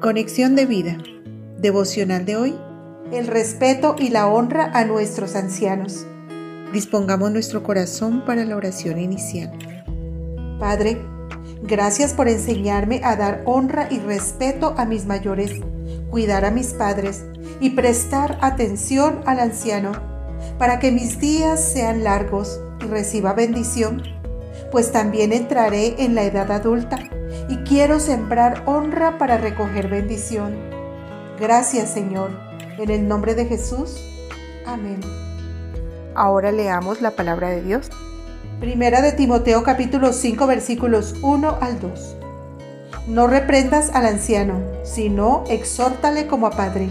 Conexión de vida. Devocional de hoy. El respeto y la honra a nuestros ancianos. Dispongamos nuestro corazón para la oración inicial. Padre, gracias por enseñarme a dar honra y respeto a mis mayores, cuidar a mis padres y prestar atención al anciano, para que mis días sean largos y reciba bendición, pues también entraré en la edad adulta y quiero sembrar honra para recoger bendición. Gracias Señor, en el nombre de Jesús. Amén. Ahora leamos la palabra de Dios. Primera de Timoteo capítulo 5 versículos 1 al 2. No reprendas al anciano, sino exhórtale como a padre,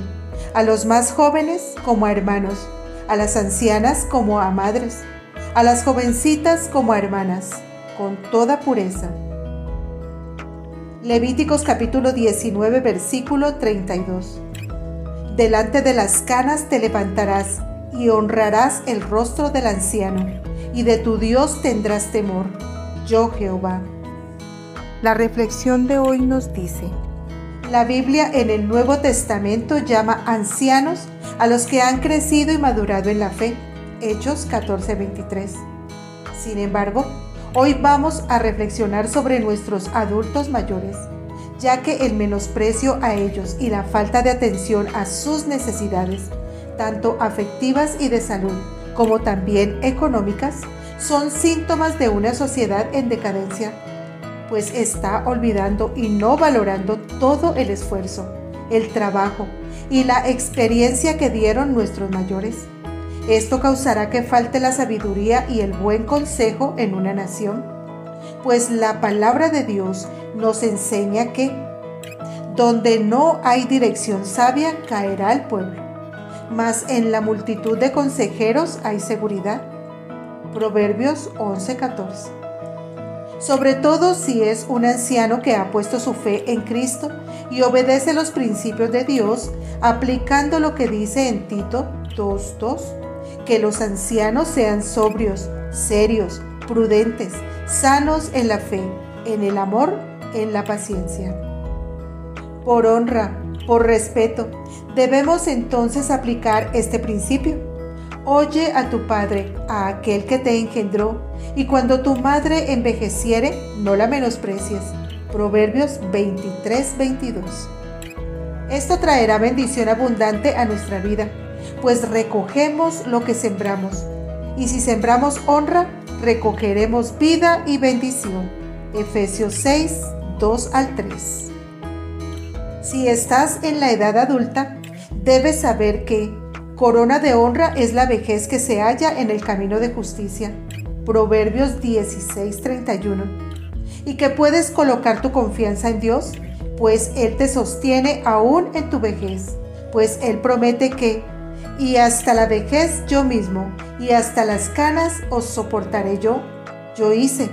a los más jóvenes como a hermanos, a las ancianas como a madres, a las jovencitas como a hermanas, con toda pureza. Levíticos capítulo 19 versículo 32. Delante de las canas te levantarás y honrarás el rostro del anciano, y de tu Dios tendrás temor, yo Jehová. La reflexión de hoy nos dice, la Biblia en el Nuevo Testamento llama ancianos a los que han crecido y madurado en la fe. Hechos 14:23. Sin embargo, Hoy vamos a reflexionar sobre nuestros adultos mayores, ya que el menosprecio a ellos y la falta de atención a sus necesidades, tanto afectivas y de salud, como también económicas, son síntomas de una sociedad en decadencia, pues está olvidando y no valorando todo el esfuerzo, el trabajo y la experiencia que dieron nuestros mayores esto causará que falte la sabiduría y el buen consejo en una nación, pues la palabra de Dios nos enseña que donde no hay dirección sabia caerá el pueblo, mas en la multitud de consejeros hay seguridad. Proverbios 11:14. Sobre todo si es un anciano que ha puesto su fe en Cristo y obedece los principios de Dios, aplicando lo que dice en Tito 2:2 que los ancianos sean sobrios, serios, prudentes, sanos en la fe, en el amor, en la paciencia. Por honra, por respeto, debemos entonces aplicar este principio. Oye a tu padre, a aquel que te engendró, y cuando tu madre envejeciere, no la menosprecies. Proverbios 23-22. Esto traerá bendición abundante a nuestra vida pues recogemos lo que sembramos. Y si sembramos honra, recogeremos vida y bendición. Efesios 6, 2 al 3. Si estás en la edad adulta, debes saber que corona de honra es la vejez que se halla en el camino de justicia. Proverbios 16, 31. Y que puedes colocar tu confianza en Dios, pues Él te sostiene aún en tu vejez, pues Él promete que y hasta la vejez yo mismo, y hasta las canas os soportaré yo. Yo hice,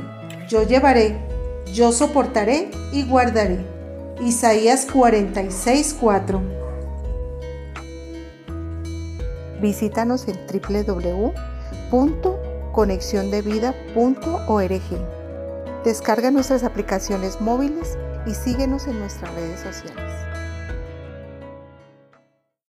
yo llevaré, yo soportaré y guardaré. Isaías 46:4 Visítanos en www.conexiondevida.org. Descarga nuestras aplicaciones móviles y síguenos en nuestras redes sociales.